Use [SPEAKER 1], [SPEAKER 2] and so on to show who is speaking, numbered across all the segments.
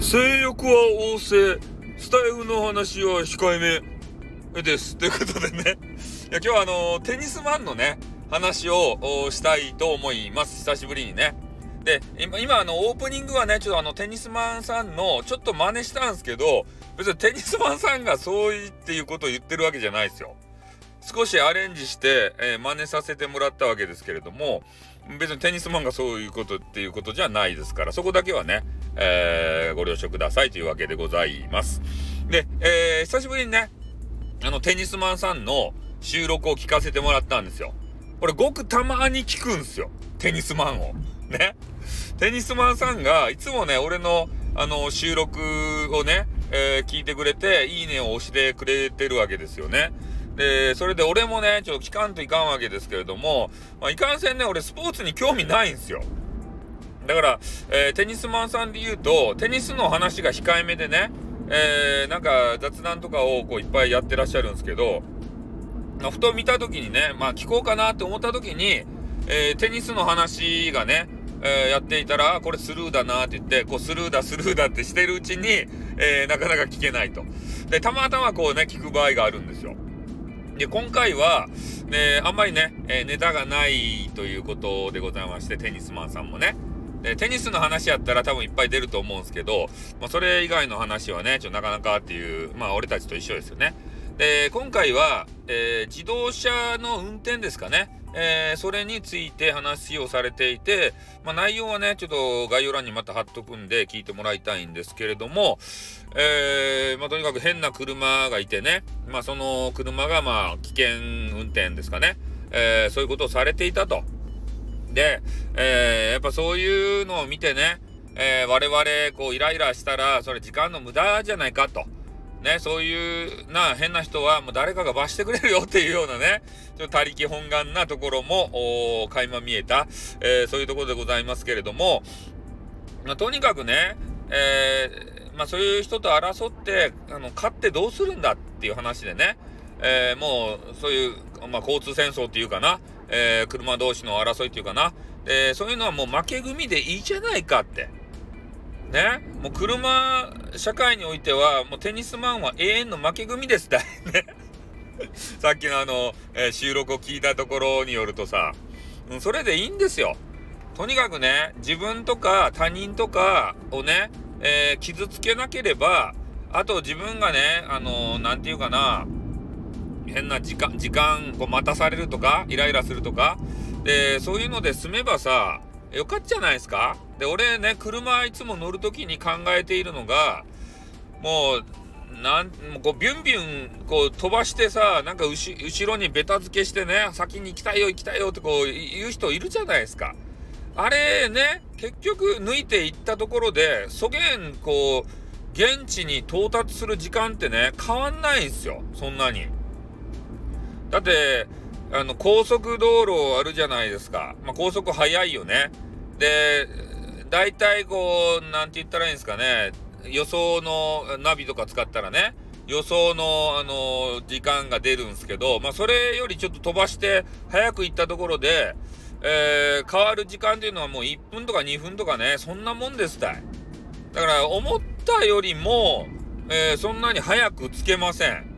[SPEAKER 1] 性欲は旺盛、スタイフの話は控えめです。ということでね、いや今日はあの、テニスマンのね、話をしたいと思います。久しぶりにね。で、今、今あの、オープニングはね、ちょっとあの、テニスマンさんの、ちょっと真似したんですけど、別にテニスマンさんがそう言っていうことを言ってるわけじゃないですよ。少しアレンジして、えー、真似させてもらったわけですけれども、別にテニスマンがそういうことっていうことじゃないですから、そこだけはね、えー、ご了承くださいというわけでございます。で、えー、久しぶりにね、あの、テニスマンさんの収録を聞かせてもらったんですよ。これ、ごくたまに聞くんですよ。テニスマンを。ね。テニスマンさんが、いつもね、俺の、あの、収録をね、えー、聞いてくれて、いいねを押してくれてるわけですよね。で、それで俺もね、ちょっと聞かんといかんわけですけれども、まあ、いかんせんね、俺スポーツに興味ないんですよ。だから、えー、テニスマンさんで言うと、テニスの話が控えめでね、えー、なんか雑談とかをこういっぱいやってらっしゃるんですけど、ふと見た時にね、まあ聞こうかなって思った時に、えー、テニスの話がね、えー、やっていたら、これスルーだなって言って、こうスルーだスルーだってしてるうちに、えー、なかなか聞けないと。で、たまたまこうね、聞く場合があるんですよ。で、今回は、ね、あんまりね、え、ネタがないということでございまして、テニスマンさんもね。で、テニスの話やったら多分いっぱい出ると思うんですけど、まあ、それ以外の話はね、ちょっとなかなかっていう、まあ、俺たちと一緒ですよね。で、今回は、えー、自動車の運転ですかね。えー、それについて話をされていて、まあ、内容はね、ちょっと概要欄にまた貼っとくんで聞いてもらいたいんですけれども、えー、まあ、とにかく変な車がいてね、まあ、その車がまあ危険運転ですかね、えー、そういうことをされていたと。で、えー、やっぱそういうのを見てね、え我々こうイライラしたらそれ時間の無駄じゃないかと。ね、そういうな変な人はもう誰かが罰してくれるよっていうようなね、ちょっと他力本願なところも垣間見えた、えー、そういうところでございますけれども、まあ、とにかくね、えー、まあ、そういう人と争ってあの勝ってどうするんだっていう話でね、えー、もうそういう、まあ、交通戦争っていうかな、えー車同士の争いっていうかな、えそういうのはもう負け組でいいじゃないかって。ね、もう車社会においてはもうテニスマンは永遠の負け組ですだいね。さっきのあの、えー、収録を聞いたところによるとさ、うん、それでいいんですよ。とにかくね自分とか他人とかをね、えー、傷つけなければあと自分がねあの何、て言うかな。変な時間時間こう待たされるとかイライラするとかでそういうので済めばさよかったじゃないですかで、俺ね、車いつも乗るときに考えているのが、もう、なん、もうこうビュンビュン、こう飛ばしてさ、なんか後後ろにベタ付けしてね、先に行きたいよ行きたいよってこう言う人いるじゃないですか。あれね、結局抜いていったところで、そげん、こう、現地に到達する時間ってね、変わんないんですよ。そんなに。だって、あの、高速道路あるじゃないですか。まあ、高速速いよね。で、大体こう、なんて言ったらいいんですかね。予想のナビとか使ったらね、予想の、あの、時間が出るんですけど、まあ、それよりちょっと飛ばして、早く行ったところで、えー、変わる時間っていうのはもう1分とか2分とかね、そんなもんですたい。だから、思ったよりも、えー、そんなに早くつけません。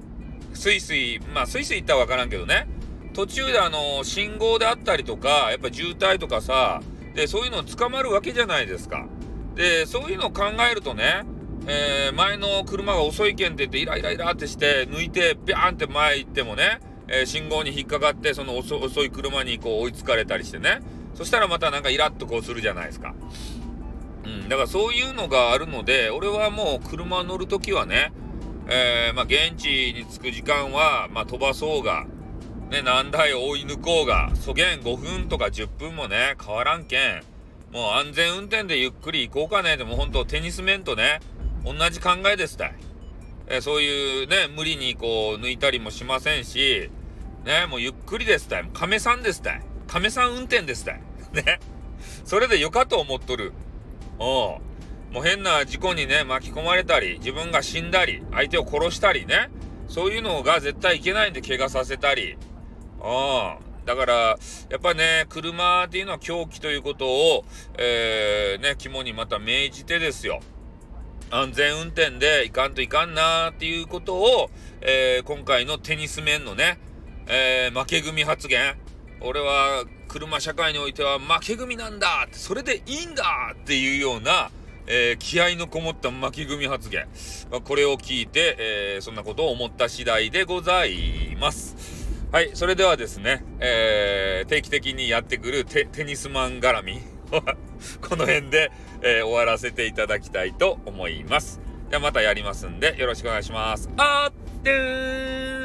[SPEAKER 1] スイスイ、まあ、スイスイ行ったらわからんけどね。途中であの、信号であったりとか、やっぱ渋滞とかさ、で、そういうの捕まるわけじゃないですか。で、そういうのを考えるとね、えー、前の車が遅いけんって言ってイライライラってして抜いてビャーンって前行ってもね、えー、信号に引っかかってその遅い車にこう追いつかれたりしてねそしたらまたなんかイラッとこうするじゃないですか。うん、だからそういうのがあるので俺はもう車乗るときはね、えー、まあ、現地に着く時間は、まあ、飛ばそうがね、何台追い抜こうが、そげん5分とか10分もね、変わらんけん、もう安全運転でゆっくり行こうかね、でも本当テニス面とね、同じ考えですたい。えそういうね、無理にこう抜いたりもしませんし、ね、もうゆっくりですたい。亀さんですたい。亀さん運転ですたい。ね。それでよかと思っとる。おもう変な事故にね、巻き込まれたり、自分が死んだり、相手を殺したりね、そういうのが絶対いけないんで怪我させたり、ああ。だから、やっぱね、車っていうのは狂気ということを、えー、ね、肝にまた銘じてですよ。安全運転でいかんといかんなーっていうことを、えー、今回のテニス面のね、えー、負け組発言。俺は車社会においては負け組なんだそれでいいんだっていうような、えー、気合のこもった負け組発言。まあ、これを聞いて、えー、そんなことを思った次第でございます。はい、それではですね、えー、定期的にやってくるテニスマン絡み。この辺で、え、終わらせていただきたいと思います。じゃあまたやりますんで、よろしくお願いします。あってー